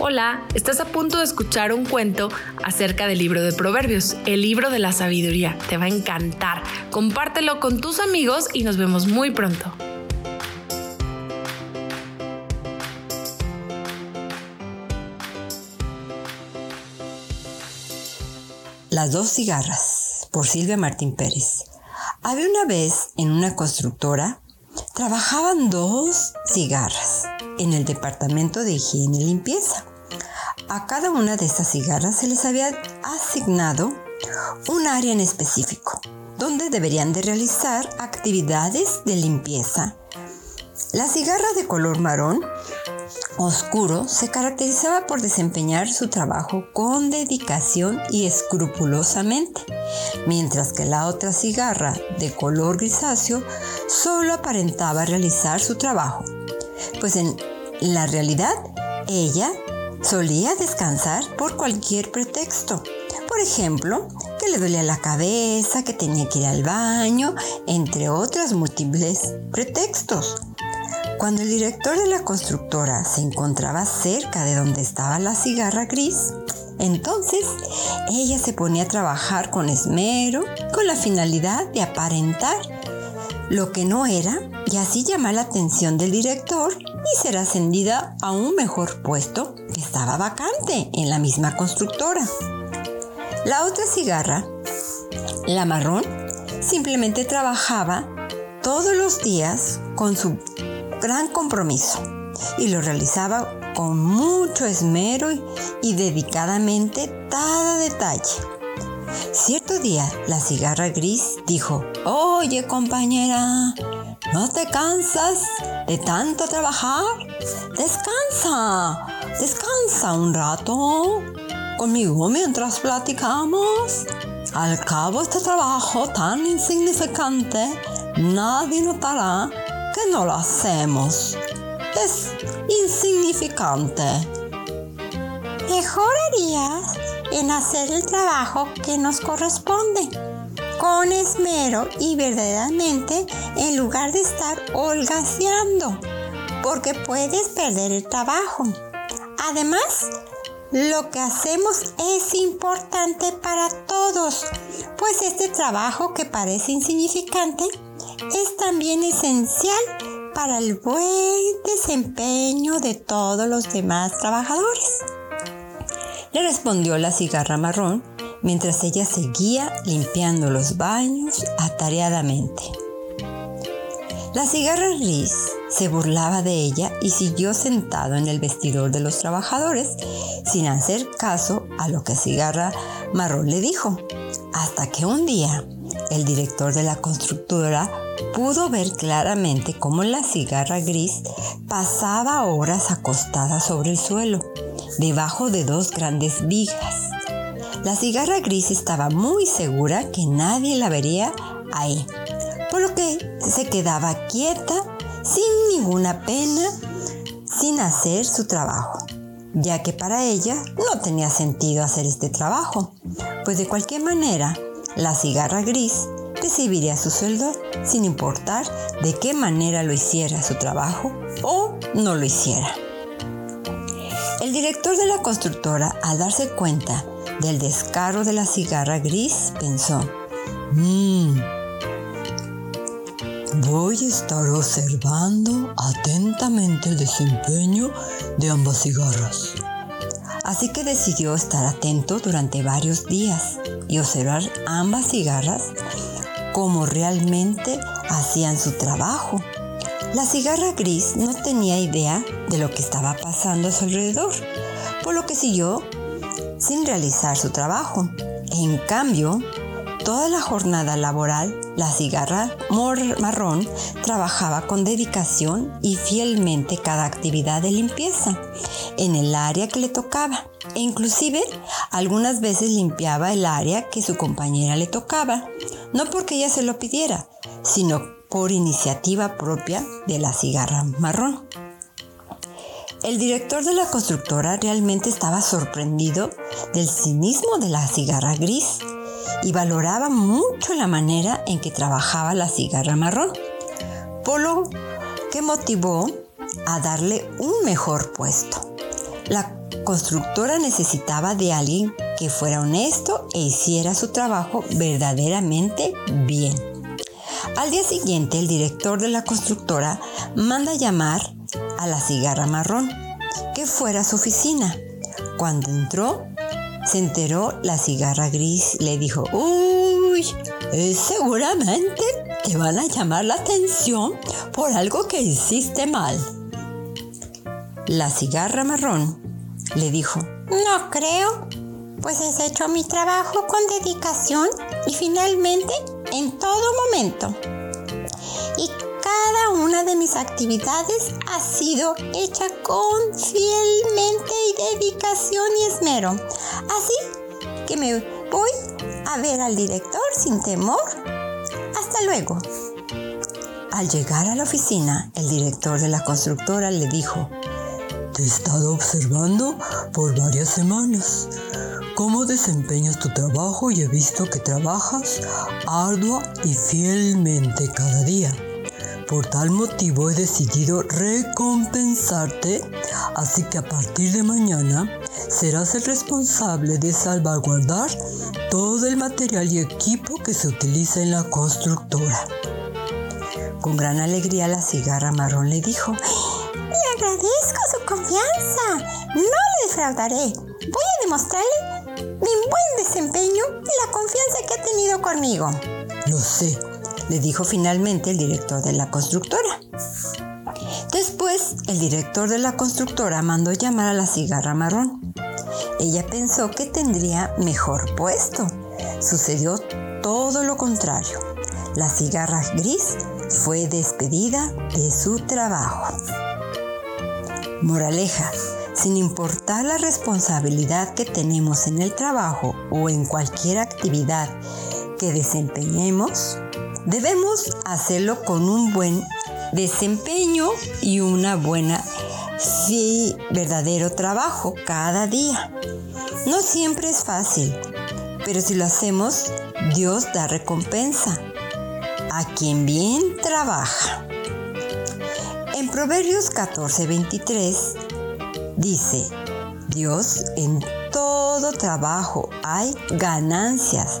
Hola, estás a punto de escuchar un cuento acerca del libro de Proverbios, el libro de la sabiduría. Te va a encantar. Compártelo con tus amigos y nos vemos muy pronto. Las dos cigarras, por Silvia Martín Pérez. Había una vez en una constructora, trabajaban dos cigarras en el departamento de higiene y limpieza. A cada una de estas cigarras se les había asignado un área en específico, donde deberían de realizar actividades de limpieza. La cigarra de color marrón oscuro se caracterizaba por desempeñar su trabajo con dedicación y escrupulosamente, mientras que la otra cigarra de color grisáceo solo aparentaba realizar su trabajo, pues en la realidad ella solía descansar por cualquier pretexto. Por ejemplo, que le dolía la cabeza, que tenía que ir al baño, entre otros múltiples pretextos. Cuando el director de la constructora se encontraba cerca de donde estaba la cigarra gris, entonces ella se ponía a trabajar con esmero, con la finalidad de aparentar lo que no era y así llamar la atención del director y ser ascendida a un mejor puesto que estaba vacante en la misma constructora. La otra cigarra, la marrón, simplemente trabajaba todos los días con su gran compromiso y lo realizaba con mucho esmero y dedicadamente cada detalle. Cierto día, la cigarra gris dijo, Oye compañera, ¿no te cansas de tanto trabajar? Descansa, descansa un rato conmigo mientras platicamos. Al cabo este trabajo tan insignificante, nadie notará que no lo hacemos. Es insignificante. Mejor harías en hacer el trabajo que nos corresponde, con esmero y verdaderamente en lugar de estar holgaseando, porque puedes perder el trabajo. Además, lo que hacemos es importante para todos, pues este trabajo que parece insignificante es también esencial para el buen desempeño de todos los demás trabajadores. Le respondió la cigarra marrón mientras ella seguía limpiando los baños atareadamente. La cigarra gris se burlaba de ella y siguió sentado en el vestidor de los trabajadores sin hacer caso a lo que cigarra marrón le dijo, hasta que un día el director de la constructora pudo ver claramente cómo la cigarra gris pasaba horas acostada sobre el suelo, debajo de dos grandes vigas. La cigarra gris estaba muy segura que nadie la vería ahí, por lo que se quedaba quieta, sin ninguna pena, sin hacer su trabajo, ya que para ella no tenía sentido hacer este trabajo, pues de cualquier manera, la cigarra gris recibiría su sueldo sin importar de qué manera lo hiciera su trabajo o no lo hiciera. El director de la constructora, al darse cuenta del descaro de la cigarra gris, pensó, mmm, voy a estar observando atentamente el desempeño de ambas cigarras. Así que decidió estar atento durante varios días y observar ambas cigarras como realmente hacían su trabajo. La cigarra gris no tenía idea de lo que estaba pasando a su alrededor, por lo que siguió sin realizar su trabajo. En cambio, toda la jornada laboral, la cigarra marrón trabajaba con dedicación y fielmente cada actividad de limpieza en el área que le tocaba. E inclusive algunas veces limpiaba el área que su compañera le tocaba, no porque ella se lo pidiera, sino por iniciativa propia de la cigarra marrón. El director de la constructora realmente estaba sorprendido del cinismo de la cigarra gris y valoraba mucho la manera en que trabajaba la cigarra marrón, por lo que motivó a darle un mejor puesto. La constructora necesitaba de alguien que fuera honesto e hiciera su trabajo verdaderamente bien. Al día siguiente, el director de la constructora manda llamar a la cigarra marrón que fuera a su oficina. Cuando entró, se enteró la cigarra gris. Le dijo, uy, seguramente te van a llamar la atención por algo que hiciste mal. La cigarra marrón le dijo, no creo, pues he hecho mi trabajo con dedicación y finalmente en todo momento. Y cada una de mis actividades ha sido hecha con fielmente y dedicación y esmero. Así que me voy a ver al director sin temor. Hasta luego. Al llegar a la oficina, el director de la constructora le dijo, Te he estado observando por varias semanas. ¿Cómo desempeñas tu trabajo y he visto que trabajas ardua y fielmente cada día? Por tal motivo he decidido recompensarte, así que a partir de mañana serás el responsable de salvaguardar todo el material y equipo que se utiliza en la constructora. Con gran alegría la cigarra marrón le dijo, le agradezco su confianza, no le defraudaré, voy a demostrarle mi buen desempeño y la confianza que ha tenido conmigo. Lo sé, le dijo finalmente el director de la constructora. Después, el director de la constructora mandó llamar a la cigarra marrón. Ella pensó que tendría mejor puesto. Sucedió todo lo contrario. La cigarra gris fue despedida de su trabajo. Moraleja, sin importar la responsabilidad que tenemos en el trabajo o en cualquier actividad que desempeñemos, debemos hacerlo con un buen desempeño y una buena, verdadero trabajo cada día. No siempre es fácil, pero si lo hacemos, Dios da recompensa a quien bien trabaja. En Proverbios 14:23 dice, Dios en todo trabajo hay ganancias,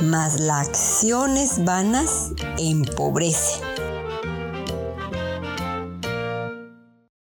mas las acciones vanas empobrece.